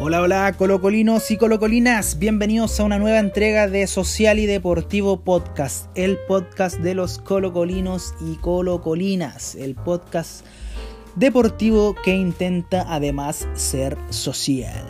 Hola, hola, colocolinos y colocolinas. Bienvenidos a una nueva entrega de Social y Deportivo Podcast, el podcast de los colocolinos y colocolinas, el podcast deportivo que intenta además ser social.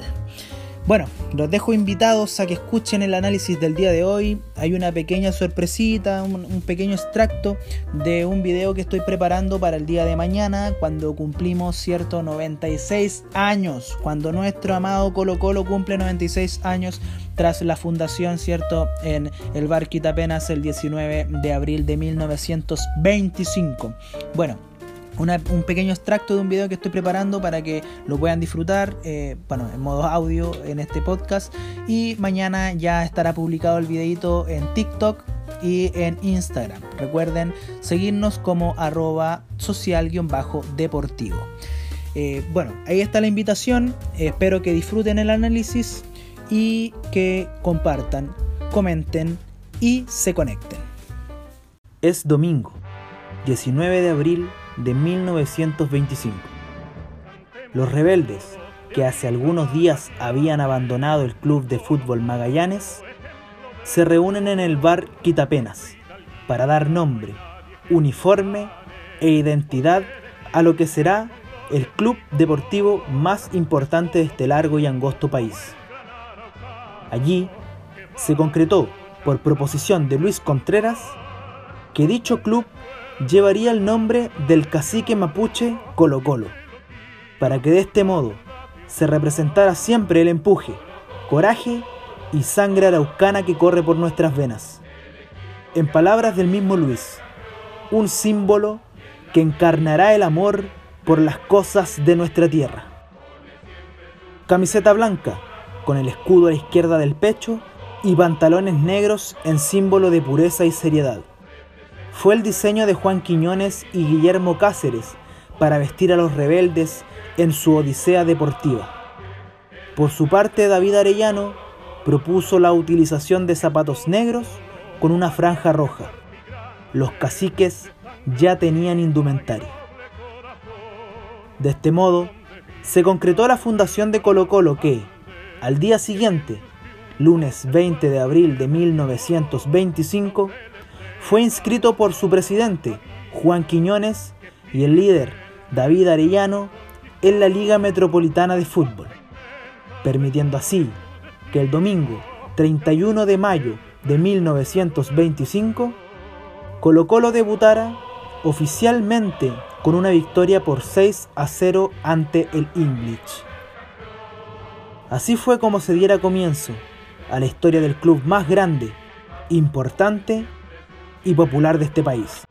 Bueno, los dejo invitados a que escuchen el análisis del día de hoy. Hay una pequeña sorpresita, un, pequeño extracto de un video que estoy preparando para el día de mañana, cuando cumplimos, cierto, 96 años. Cuando nuestro amado Colo Colo cumple 96 años tras la fundación, cierto, en el bar Quitapenas el 19 de abril de 1925. Bueno, un pequeño extracto de un video que estoy preparando para que lo puedan disfrutar, eh, bueno, en modo audio en este podcast. Y mañana ya estará publicado el videito en TikTok y en Instagram. Recuerden seguirnos como arroba social-deportivo. Eh, bueno, ahí está la invitación. espero que disfruten el análisis y que compartan, comenten y se conecten. Es domingo, 19 de abril de 1925. Los rebeldes, que hace algunos días habían abandonado el club de fútbol Magallanes, se reúnen en el bar Quitapenas para dar nombre, uniforme e identidad a lo que será el club deportivo más importante de este largo y angosto país. Allí se concretó, por proposición de Luis Contreras, que dicho club llevaría el nombre del cacique mapuche Colo Colo, para que de este modo se representara siempre el empuje, coraje y sangre araucana que corre por nuestras venas. En palabras del mismo Luis, un símbolo que encarnará el amor por las cosas de nuestra tierra. Camiseta blanca, con el escudo a la izquierda del pecho y pantalones negros en símbolo de pureza y seriedad fue el diseño de Juan Quiñones y Guillermo Cáceres para vestir a los rebeldes en su odisea deportiva. Por su parte, David Arellano propuso la utilización de zapatos negros con una franja roja. Los caciques ya tenían indumentaria. De este modo, se concretó la fundación de Colo Colo que, al día siguiente, lunes 20 de abril de 1925, fue inscrito por su presidente, Juan Quiñones, y el líder, David Arellano, en la Liga Metropolitana de Fútbol, permitiendo así que el domingo 31 de mayo de 1925, Colo Colo debutara oficialmente con una victoria por 6 a 0 ante el English. Así fue como se diera comienzo a la historia del club más grande, importante y popular de este país.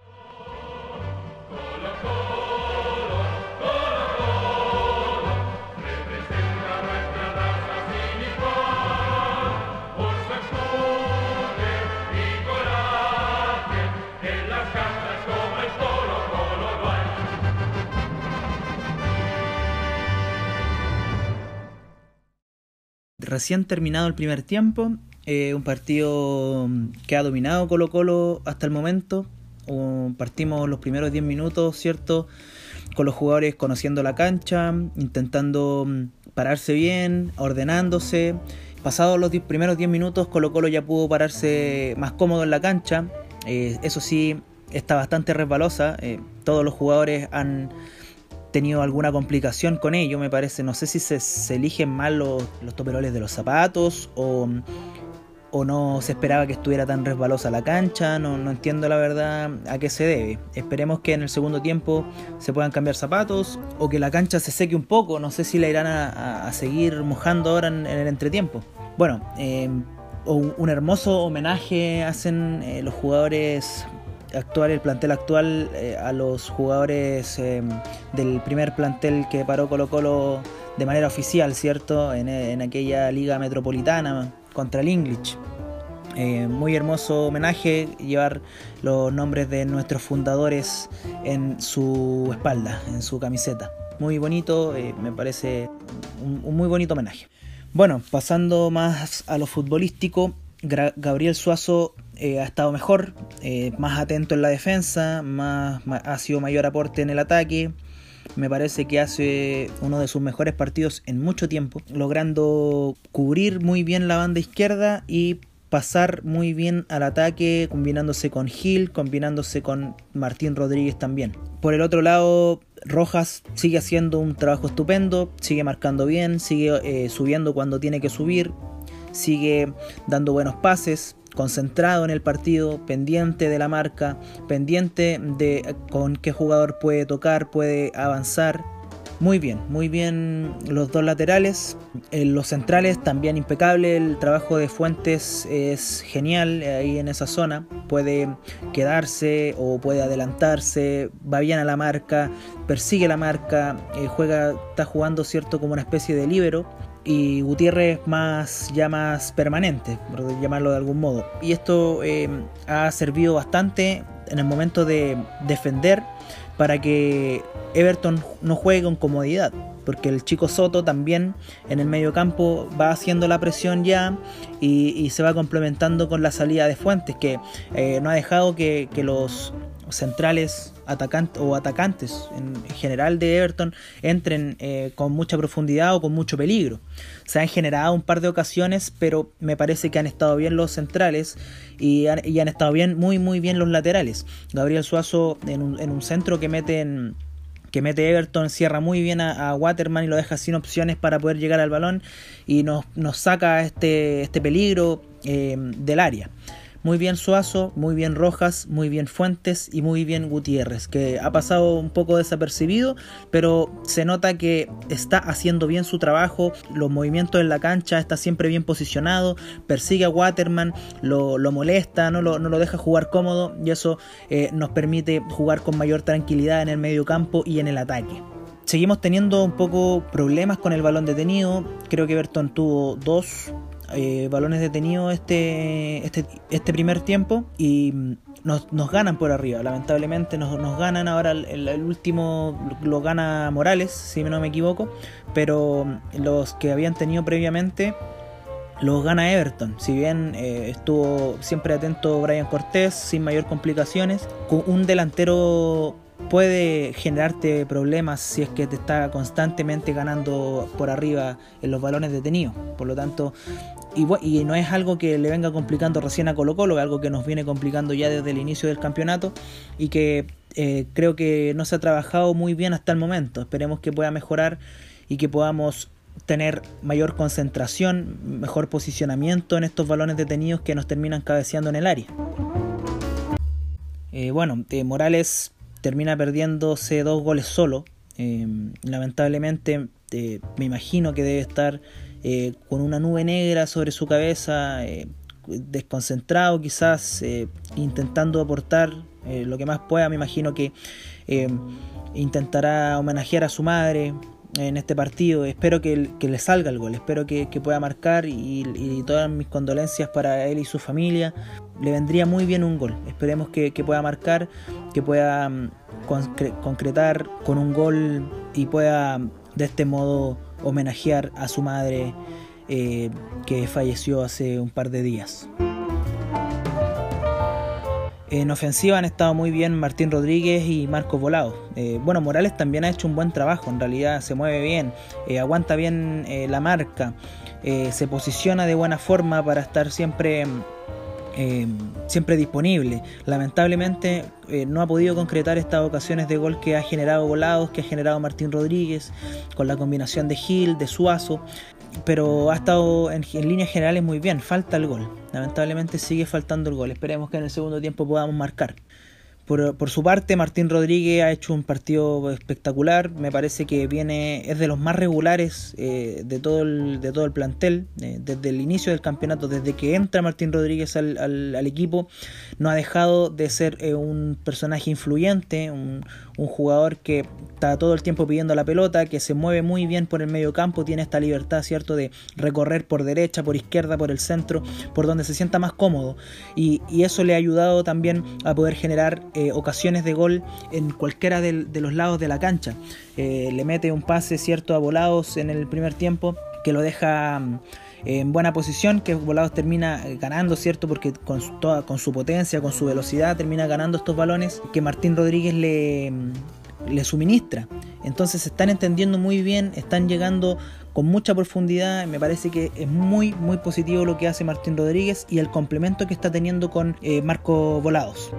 Recién terminado el primer tiempo, eh, un partido que ha dominado Colo Colo hasta el momento. partimos los primeros 10 minutos, ¿cierto? Con los jugadores conociendo la cancha, intentando mm, pararse bien, ordenándose. Pasados los primeros 10 minutos, Colo Colo ya pudo pararse más cómodo en la cancha. Eh, eso sí, está bastante resbalosa. Eh, todos los jugadores han tenido alguna complicación con ello, me parece. No sé si se, eligen mal los, los toperoles de los zapatos o o no se esperaba que estuviera tan resbalosa la cancha, no, entiendo la verdad a qué se debe. Esperemos que en el segundo tiempo se puedan cambiar zapatos o que la cancha se seque un poco, no sé si la irán a, seguir mojando ahora en, el entretiempo. Bueno, em, un hermoso homenaje hacen eh, los jugadores actuales, el plantel actual, eh, a los jugadores del primer plantel que paró Colo Colo de manera oficial, ¿cierto? En aquella liga metropolitana contra el English. Eh, muy hermoso homenaje llevar los nombres de nuestros fundadores en su espalda, en su camiseta. Muy bonito, eh, me parece un, muy bonito homenaje. Bueno, pasando más a lo futbolístico, Gabriel Suazo eh, ha estado mejor, más atento en la defensa, más, ha sido mayor aporte en el ataque. Me parece que hace uno de sus mejores partidos en mucho tiempo, logrando cubrir muy bien la banda izquierda y pasar muy bien al ataque, combinándose con Gil, combinándose con Martín Rodríguez también. Por el otro lado, Rojas sigue haciendo un trabajo estupendo, sigue marcando bien, sigue eh, subiendo cuando tiene que subir, sigue dando buenos pases, concentrado en el partido, pendiente de la marca, pendiente de con qué jugador puede tocar, puede avanzar. Muy bien, muy bien los dos laterales. En los centrales también impecable. El trabajo de Fuentes es genial ahí en esa zona. Puede quedarse o puede adelantarse. Va bien a la marca, persigue la marca, eh, juega, está jugando cierto como una especie de líbero y Gutiérrez más ya más permanente, por llamarlo de algún modo. Y esto eh, ha servido bastante en el momento de defender para que Everton no juegue con comodidad, porque el chico Soto también en el medio campo va haciendo la presión ya y, se va complementando con la salida de Fuentes, que eh, no ha dejado que, que los centrales atacantes o atacantes en general de Everton entren eh, con mucha profundidad o con mucho peligro. Se han generado un par de ocasiones, pero me parece que han estado bien los centrales y han, estado bien, muy muy bien los laterales. Gabriel Suazo en un, centro que mete que mete Everton, cierra muy bien a, Waterman y lo deja sin opciones para poder llegar al balón y nos, nos saca este, este peligro eh, del área. Muy bien Suazo, muy bien Rojas, muy bien Fuentes y muy bien Gutiérrez, que ha pasado un poco desapercibido, pero se nota que está haciendo bien su trabajo, los movimientos en la cancha, está siempre bien posicionado, persigue a Waterman, lo, molesta, no lo, no lo, deja jugar cómodo y eso eh, nos permite jugar con mayor tranquilidad en el medio campo y en el ataque. Seguimos teniendo un poco problemas con el balón detenido. Creo que Berton tuvo dos eh, balones detenidos este, este, este, primer tiempo y nos, ganan por arriba. Lamentablemente nos, nos ganan ahora el, último lo gana Morales, si no me equivoco, pero los que habían tenido previamente los gana Everton. Si bien eh, estuvo siempre atento Brian Cortés sin mayor complicaciones, con un delantero puede generarte problemas si es que te está constantemente ganando por arriba en los balones detenidos. Por lo tanto, y, no es algo que le venga complicando recién a Colo Colo, es algo que nos viene complicando ya desde el inicio del campeonato y que eh, creo que no se ha trabajado muy bien hasta el momento. Esperemos que pueda mejorar y que podamos tener mayor concentración, mejor posicionamiento en estos balones detenidos que nos terminan cabeceando en el área. Eh, bueno, eh, Morales termina perdiéndose dos goles solo. lamentablemente me imagino que debe estar eh, con una nube negra sobre su cabeza, eh, desconcentrado quizás, eh, intentando aportar lo que más pueda. Me imagino que intentará homenajear a su madre en este partido. Espero que, le salga el gol, espero que, pueda marcar y, todas mis condolencias para él y su familia. Le vendría muy bien un gol. Esperemos que, pueda marcar, que pueda mm, concretar con un gol y pueda de este modo homenajear a su madre eh, que falleció hace un par de días. En ofensiva han estado muy bien Martín Rodríguez y Marcos Volado. Eh, bueno, Morales también ha hecho un buen trabajo, en realidad se mueve bien, eh, aguanta bien la marca, se posiciona de buena forma para estar siempre Em, siempre disponible. Lamentablemente eh, no ha podido concretar estas ocasiones de gol que ha generado Volados, que ha generado Martín Rodríguez, con la combinación de Gil, de Suazo, pero ha estado en, líneas generales muy bien, falta el gol. Lamentablemente sigue faltando el gol, esperemos que en el segundo tiempo podamos marcar. Por, su parte, Martín Rodríguez ha hecho un partido espectacular. Me parece que viene, es de los más regulares eh, de, todo el, de todo el plantel. Eh, desde el inicio del campeonato, desde que entra Martín Rodríguez al, al, equipo, no ha dejado de ser eh, un personaje influyente, un jugador que está todo el tiempo pidiendo la pelota, que se mueve muy bien por el medio campo, tiene esta libertad, ¿cierto?, de recorrer por derecha, por izquierda, por el centro, por donde se sienta más cómodo. Y, eso le ha ayudado también a poder generar eh, ocasiones de gol en cualquiera de, los lados de la cancha. Eh, le mete un pase, ¿cierto?, a volados en el primer tiempo, que lo deja mm, en buena posición, que Volados termina ganando, ¿cierto? Porque con su, toda, con su potencia, con su velocidad, termina ganando estos balones que Martín Rodríguez le, le suministra. Entonces se están entendiendo muy bien, están llegando con mucha profundidad. Me parece que es muy, muy positivo lo que hace Martín Rodríguez y el complemento que está teniendo con eh, Marco Volados.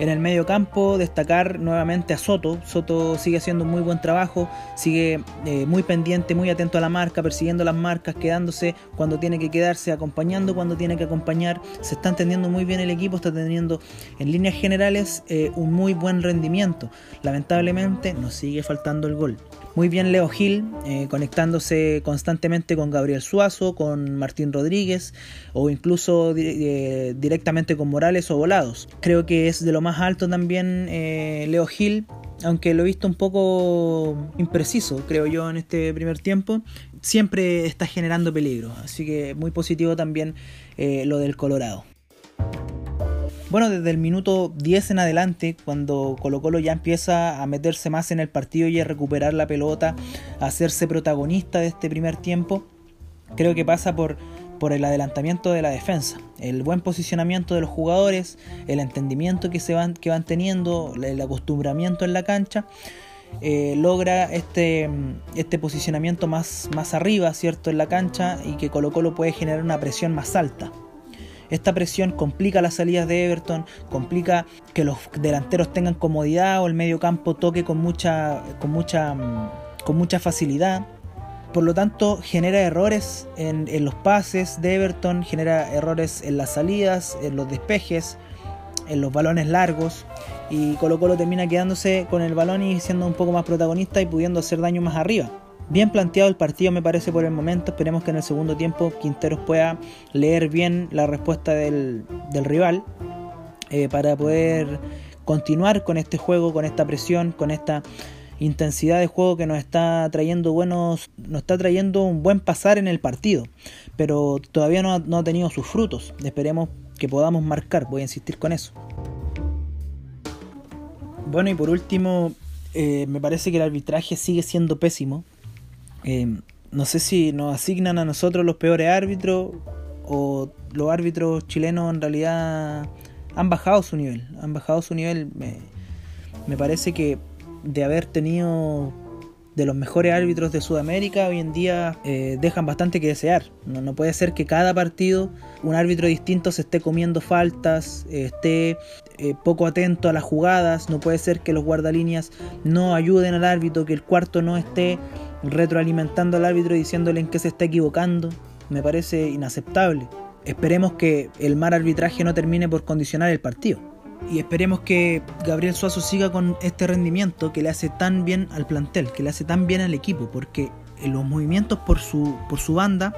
En el medio campo, destacar nuevamente a Soto. Soto sigue haciendo un muy buen trabajo, sigue eh, muy pendiente, muy atento a la marca, persiguiendo las marcas, quedándose cuando tiene que quedarse, acompañando cuando tiene que acompañar. Se está entendiendo muy bien el equipo, está teniendo en líneas generales eh, un muy buen rendimiento. Lamentablemente nos sigue faltando el gol. Muy bien Leo Gil, eh, conectándose constantemente con Gabriel Suazo, con Martín Rodríguez o incluso eh, directamente con Morales o Volados. Creo que es de lo más alto también eh, Leo Gil, aunque lo he visto un poco impreciso, creo yo, en este primer tiempo. Siempre está generando peligro, así que muy positivo también lo del Colorado. Bueno, desde el minuto 10 en adelante, cuando Colo Colo ya empieza a meterse más en el partido y a recuperar la pelota, a hacerse protagonista de este primer tiempo, creo que pasa por, por el adelantamiento de la defensa, el buen posicionamiento de los jugadores, el entendimiento que, se van, que van teniendo, el acostumbramiento en la cancha. Eh, logra este, este posicionamiento más, más arriba, ¿cierto? En la cancha y que Colo Colo puede generar una presión más alta. Esta presión complica las salidas de Everton, complica que los delanteros tengan comodidad o el medio campo toque con mucha, con mucha, mm, con mucha facilidad. Por lo tanto, genera errores en, en los pases de Everton, genera errores en las salidas, en los despejes, en los balones largos. Y Colo Colo termina quedándose con el balón y siendo un poco más protagonista y pudiendo hacer daño más arriba. Bien planteado el partido me parece por el momento. Esperemos que en el segundo tiempo Quinteros pueda leer bien la respuesta del, rival eh, para poder continuar con este juego, con esta presión, con esta intensidad de juego que nos está trayendo buenos, nos está trayendo un buen pasar en el partido, pero todavía no ha, tenido sus frutos. Esperemos que podamos marcar, voy a insistir con eso. Bueno, y por último, eh, me parece que el arbitraje sigue siendo pésimo. Eh, no sé si nos asignan a nosotros los peores árbitros o los árbitros chilenos en realidad han bajado su nivel. Han bajado su nivel. Me, me parece que de haber tenido de los mejores árbitros de Sudamérica hoy en día eh, dejan bastante que desear. No, no, puede ser que cada partido un árbitro distinto se esté comiendo faltas, esté eh, poco atento a las jugadas. No puede ser que los guardalíneas no ayuden al árbitro, que el cuarto no esté retroalimentando al árbitro diciéndole en qué se está equivocando. Me parece inaceptable. Esperemos que el mal arbitraje no termine por condicionar el partido. Y esperemos que Gabriel Suazo siga con este rendimiento que le hace tan bien al plantel, que le hace tan bien al equipo, porque los movimientos por su, por su banda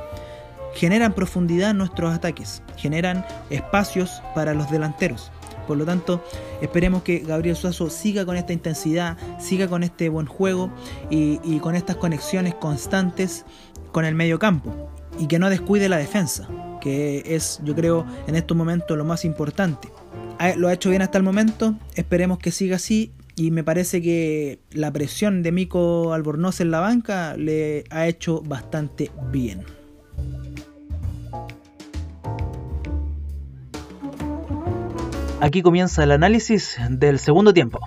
generan profundidad en nuestros ataques, generan espacios para los delanteros. Por lo tanto, esperemos que Gabriel Suazo siga con esta intensidad, siga con este buen juego y, con estas conexiones constantes con el medio campo y que no descuide la defensa, que es, yo creo, en estos momentos lo más importante. Lo ha hecho bien hasta el momento, esperemos que siga así y me parece que la presión de Mico Albornoz en la banca le ha hecho bastante bien. Aquí comienza el análisis del segundo tiempo.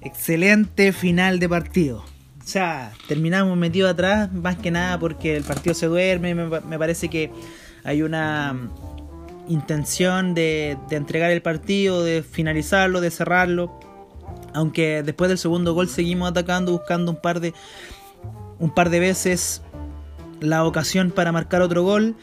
Excelente final de partido. O sea, terminamos metidos atrás más que nada porque el partido se duerme. Me, parece que hay una intención de, de, entregar el partido, de finalizarlo, de cerrarlo. Aunque después del segundo gol seguimos atacando, buscando un par de, un par de veces la ocasión para marcar otro gol.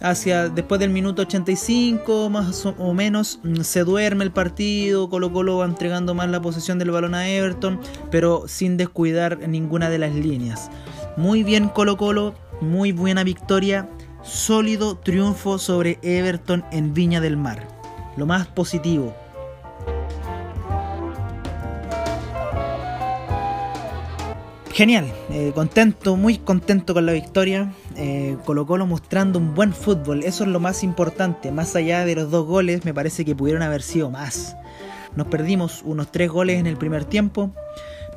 Hacia después del minuto 85 más o menos se duerme el partido, Colo Colo va entregando más la posesión del balón a Everton, pero sin descuidar ninguna de las líneas. Muy bien Colo Colo, muy buena victoria, sólido triunfo sobre Everton en Viña del Mar. Lo más positivo, Genial, eh, contento, muy contento con la victoria. Eh, mostrando un buen fútbol, eso es lo más importante. Más allá de los dos goles, me parece que pudieron haber sido más. Nos perdimos unos tres goles en el primer tiempo,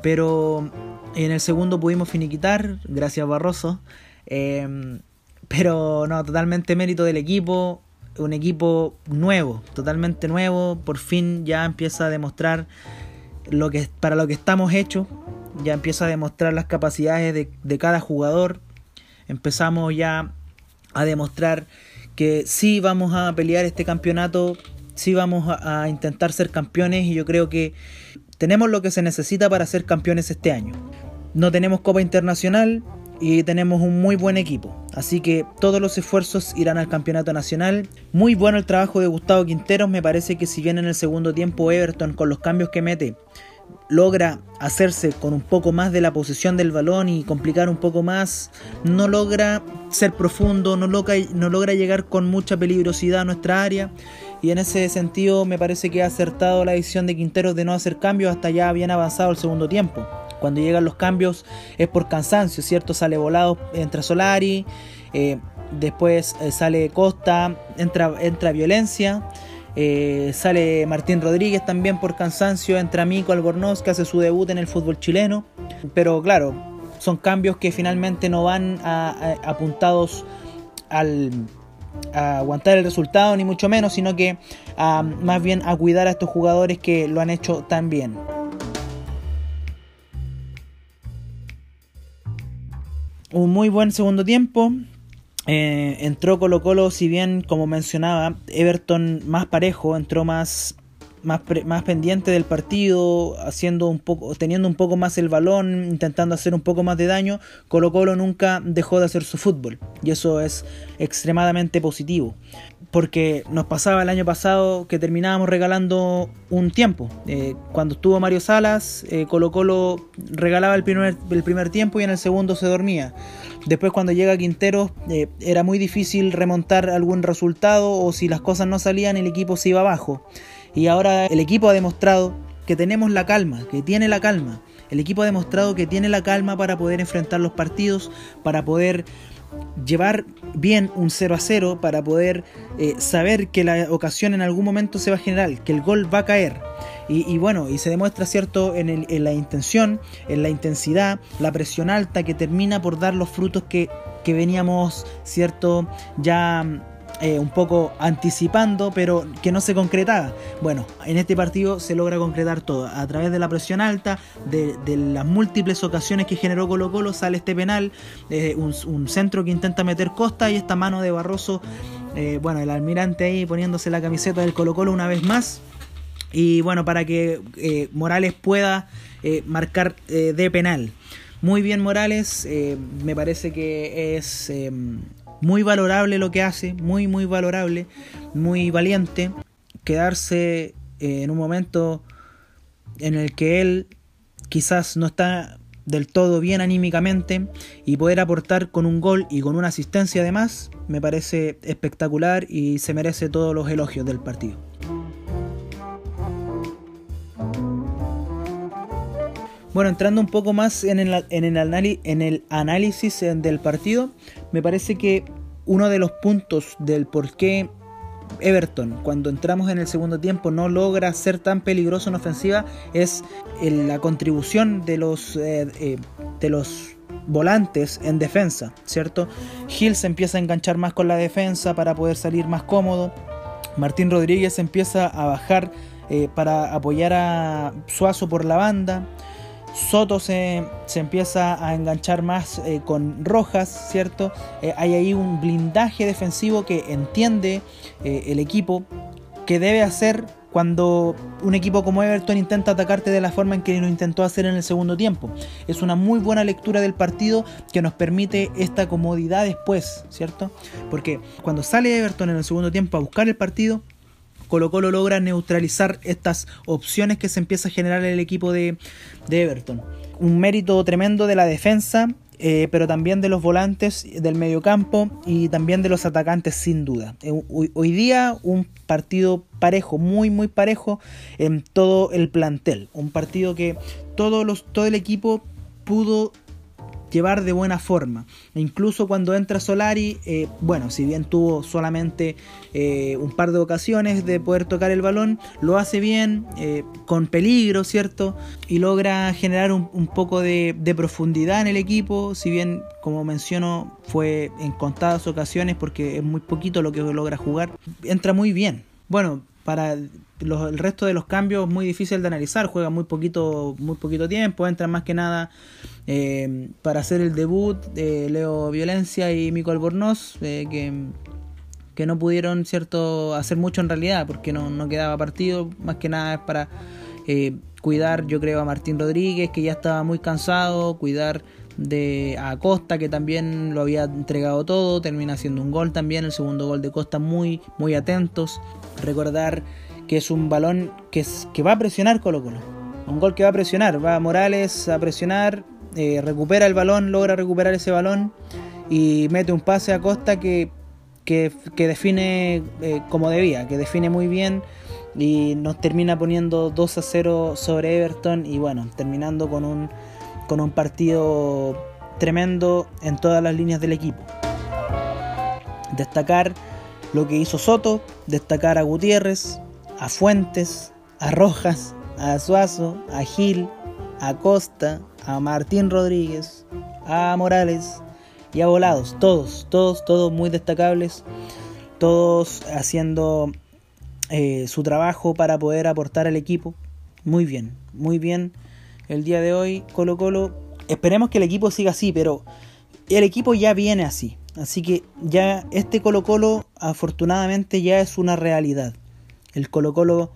pero en el segundo pudimos finiquitar, gracias Barroso. Em, Pero no, totalmente mérito del equipo, un equipo nuevo, totalmente nuevo, por fin ya empieza a demostrar lo que para lo que estamos hechos, ya empieza a demostrar las capacidades de, cada jugador, empezamos ya a demostrar que sí vamos a pelear este campeonato, sí vamos a, a intentar ser campeones y yo creo que tenemos lo que se necesita para ser campeones este año. No tenemos Copa Internacional, y tenemos un muy buen equipo. Así que todos los esfuerzos irán al campeonato nacional. Muy bueno el trabajo de Gustavo Quinteros. Me parece que si bien en el segundo tiempo Everton con los cambios que mete logra hacerse con un poco más de la posesión del balón y complicar un poco más, no logra ser profundo, no logra, no logra llegar con mucha peligrosidad a nuestra área. Y en ese sentido me parece que ha acertado la decisión de Quinteros de no hacer cambios hasta ya bien avanzado el segundo tiempo. Cuando llegan los cambios es por cansancio, ¿cierto? Sale volado, entra Solari, eh, después eh, sale Costa, entra, entra Violencia, eh, sale Martín Rodríguez también por cansancio, entra Mico Albornoz que hace su debut en el fútbol chileno. Pero claro, son cambios que finalmente no van apuntados al, a aguantar el resultado, ni mucho menos, sino que más bien a cuidar a estos jugadores que lo han hecho tan bien. un muy buen segundo tiempo. Eh, entró Colo Colo, si bien como mencionaba, Everton más parejo, entró más, más, más, pendiente del partido, haciendo un poco, teniendo un poco más el balón, intentando hacer un poco más de daño. Colo Colo nunca dejó de hacer su fútbol y eso es extremadamente positivo porque nos pasaba el año pasado que terminábamos regalando un tiempo. Eh, cuando estuvo Mario Salas, eh, Colo Colo regalaba el primer, el primer tiempo y en el segundo se dormía. Después cuando llega Quintero eh, era muy difícil remontar algún resultado o si las cosas no salían el equipo se iba abajo. Y ahora el equipo ha demostrado que tenemos la calma, que tiene la calma. El equipo ha demostrado que tiene la calma para poder enfrentar los partidos, para poder llevar bien un 0 a 0 para poder eh, saber que la ocasión en algún momento se va a generar, que el gol va a caer. Y, bueno, y se demuestra, ¿cierto?, en, en, la intención, en la intensidad, la presión alta que termina por dar los frutos que, que veníamos, ¿cierto?, ya eh, un poco anticipando, pero que no se concretaba. Bueno, en este partido se logra concretar todo. A través de la presión alta, de, las múltiples ocasiones que generó Colo Colo, sale este penal, eh, un, centro que intenta meter Costa y esta mano de Barroso, eh, bueno, el almirante ahí poniéndose la camiseta del Colo Colo una vez más. Y bueno, para que Morales pueda marcar de penal. Muy bien Morales, me parece que es muy valorable lo que hace, muy, muy valorable, muy valiente. Quedarse eh, en un momento en el que él quizás no está del todo bien anímicamente y poder aportar con un gol y con una asistencia además me parece espectacular y se merece todos los elogios del partido. Bueno, entrando un poco más en el, análisis del partido, me parece que uno de los puntos del por qué Everton, cuando entramos en el segundo tiempo, no logra ser tan peligroso en ofensiva es la contribución de los, eh, eh, de los volantes en defensa, ¿cierto? Gil se empieza a enganchar más con la defensa para poder salir más cómodo. Martín Rodríguez empieza a bajar eh, para apoyar a Suazo por la banda. Soto se, empieza a enganchar más eh, con Rojas, ¿cierto? Eh, hay ahí un blindaje defensivo que entiende eh, el equipo que debe hacer cuando un equipo como Everton intenta atacarte de la forma en que lo intentó hacer en el segundo tiempo. Es una muy buena lectura del partido que nos permite esta comodidad después, ¿cierto? Porque cuando sale Everton en el segundo tiempo a buscar el partido, Colo Colo logra neutralizar estas opciones que se empieza a generar en el equipo de, Everton. Un mérito tremendo de la defensa, eh, pero también de los volantes del mediocampo y también de los atacantes sin duda. Eh, hoy, día un partido parejo, muy muy parejo en todo el plantel. Un partido que todos los, todo el equipo pudo llevar de buena forma. E incluso cuando entra Solari, eh, bueno, si bien tuvo solamente eh, un par de ocasiones de poder tocar el balón, lo hace bien, eh, con peligro, ¿cierto? Y logra generar un, poco de, de, profundidad en el equipo, si bien, como menciono, fue en contadas ocasiones porque es muy poquito lo que logra jugar, entra muy bien. Bueno, para el resto de los cambios muy difícil de analizar, juega muy poquito, muy poquito tiempo, entra más que nada eh, para hacer el debut de Leo Violencia y Mico Albornoz, eh, que, que, no pudieron cierto hacer mucho en realidad, porque no, no quedaba partido, más que nada es para eh, cuidar yo creo a Martín Rodríguez, que ya estaba muy cansado, cuidar de a Costa que también lo había entregado todo, termina haciendo un gol también, el segundo gol de Costa muy muy atentos, recordar que es un balón que, es, que va a presionar Colo Colo, un gol que va a presionar, va Morales a presionar, eh, recupera el balón, logra recuperar ese balón y mete un pase a Costa que, que, define eh, como debía, que define muy bien y nos termina poniendo 2 a 0 sobre Everton y bueno, terminando con un con un partido tremendo en todas las líneas del equipo. Destacar lo que hizo Soto, destacar a Gutiérrez, a Fuentes, a Rojas, a Suazo, a Gil, a Costa, a Martín Rodríguez, a Morales y a Volados. Todos, todos, todos muy destacables. Todos haciendo eh, su trabajo para poder aportar al equipo. Muy bien, muy bien el día de hoy Colo Colo. Esperemos que el equipo siga así, pero el equipo ya viene así. Así que ya este Colo Colo afortunadamente ya es una realidad. El Colo Colo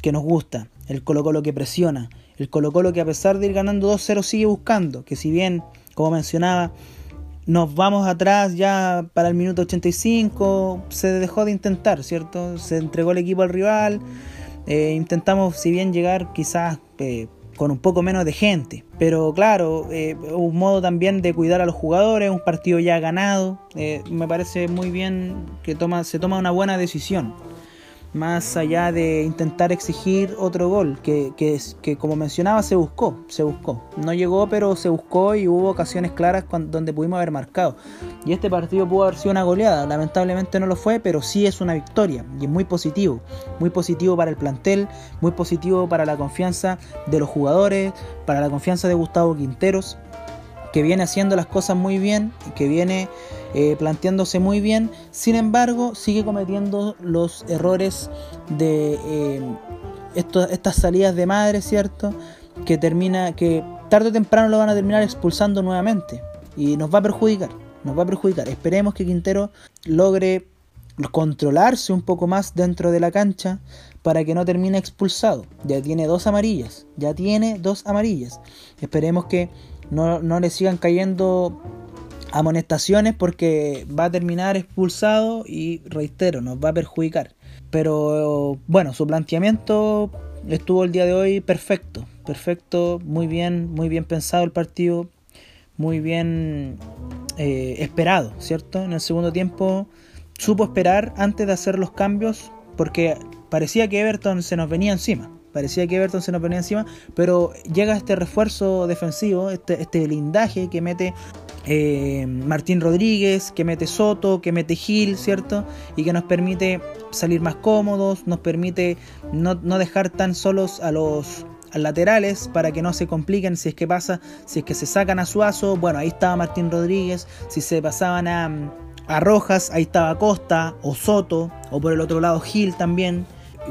que nos gusta, el Colo Colo que presiona, el Colo Colo que a pesar de ir ganando 2-0 sigue buscando, que si bien, como mencionaba, nos vamos atrás ya para el minuto 85, se dejó de intentar, ¿cierto? Se entregó el equipo al rival, eh, intentamos si bien llegar quizás eh, con un poco menos de gente. Pero claro, eh, un modo también de cuidar a los jugadores, un partido ya ganado. Eh, me parece muy bien que toma, se toma una buena decisión más allá de intentar exigir otro gol, que, que, que, como mencionaba se buscó, se buscó. No llegó, pero se buscó y hubo ocasiones claras donde pudimos haber marcado. Y este partido pudo haber sido una goleada, lamentablemente no lo fue, pero sí es una victoria y es muy positivo. Muy positivo para el plantel, muy positivo para la confianza de los jugadores, para la confianza de Gustavo Quinteros que viene haciendo las cosas muy bien, que viene eh, planteándose muy bien, sin embargo sigue cometiendo los errores de eh, estas salidas de madre, ¿cierto? Que termina, que tarde o temprano lo van a terminar expulsando nuevamente y nos va a perjudicar, nos va a perjudicar. Esperemos que Quintero logre controlarse un poco más dentro de la cancha para que no termine expulsado. Ya tiene dos amarillas, ya tiene dos amarillas. Esperemos que no, no le sigan cayendo amonestaciones porque va a terminar expulsado y reitero, nos va a perjudicar. Pero bueno, su planteamiento estuvo el día de hoy perfecto, perfecto, muy bien, muy bien pensado el partido, muy bien eh, esperado, ¿cierto? En el segundo tiempo supo esperar antes de hacer los cambios porque parecía que Everton se nos venía encima. Parecía que Everton se nos venía encima, pero llega este refuerzo defensivo, este, este blindaje que mete eh, Martín Rodríguez, que mete Soto, que mete Gil, ¿cierto? Y que nos permite salir más cómodos, nos permite no, dejar tan solos a los laterales para que no se compliquen si es que pasa, si es que se sacan a Suazo, bueno, ahí estaba Martín Rodríguez, si se pasaban a, a Rojas, ahí estaba Costa o Soto, o por el otro lado Gil también.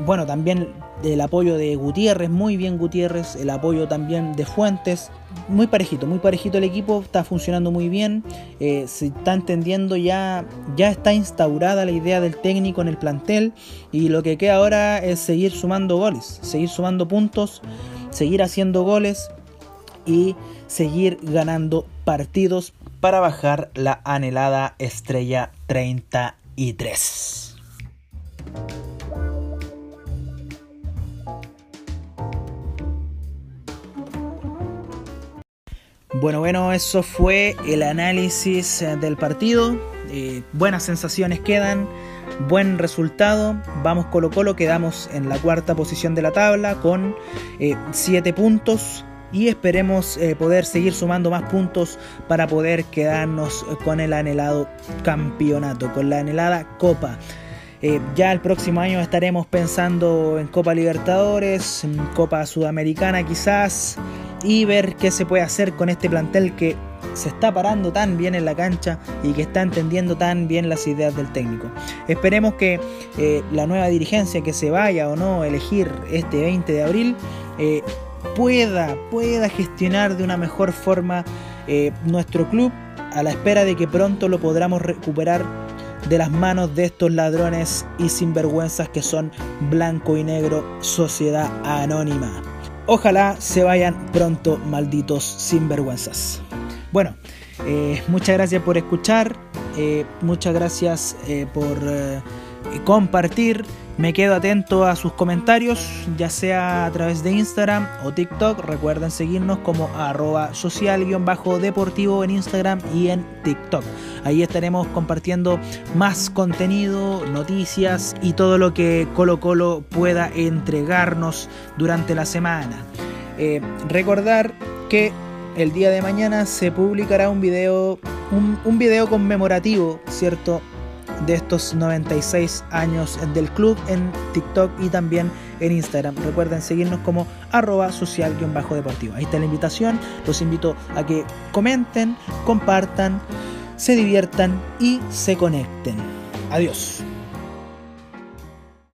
Bueno, también el apoyo de Gutiérrez, muy bien Gutiérrez, el apoyo también de Fuentes, muy parejito, muy parejito el equipo, está funcionando muy bien, eh, se está entendiendo ya, ya está instaurada la idea del técnico en el plantel y lo que queda ahora es seguir sumando goles, seguir sumando puntos, seguir haciendo goles y seguir ganando partidos para bajar la anhelada estrella 33. Bueno, bueno, eso fue el análisis eh, del partido. Eh, buenas sensaciones quedan, buen resultado. Vamos Colo Colo, quedamos en la cuarta posición de la tabla con 7 eh, puntos. y esperemos poder seguir sumando más puntos para poder quedarnos con el anhelado campeonato, con la anhelada copa. Ya el próximo año estaremos pensando en Copa Libertadores, en Copa Sudamericana quizás, y ver qué se puede hacer con este plantel que se está parando tan bien en la cancha y que está entendiendo tan bien las ideas del técnico. Esperemos que eh, la nueva dirigencia que se vaya o no a elegir este 20 de abril eh, pueda, pueda gestionar de una mejor forma nuestro club a la espera de que pronto lo podamos recuperar de las manos de estos ladrones y sinvergüenzas que son blanco y negro sociedad anónima. Ojalá se vayan pronto, malditos sinvergüenzas. Bueno, eh, muchas gracias por escuchar, eh, muchas gracias eh, por compartir. Me quedo atento a sus comentarios, ya sea a través de Instagram o TikTok. Recuerden seguirnos como arroba social-deportivo en Instagram y en TikTok. Ahí estaremos compartiendo más contenido, noticias y todo lo que Colo Colo pueda entregarnos durante la semana. Eh, recordar que el día de mañana se publicará un video, un, un video conmemorativo, ¿cierto? De estos 96 años del club en TikTok y también en Instagram. Recuerden seguirnos como arroba social-deportivo. Ahí está la invitación. Los invito a que comenten, compartan, se diviertan y se conecten. Adiós.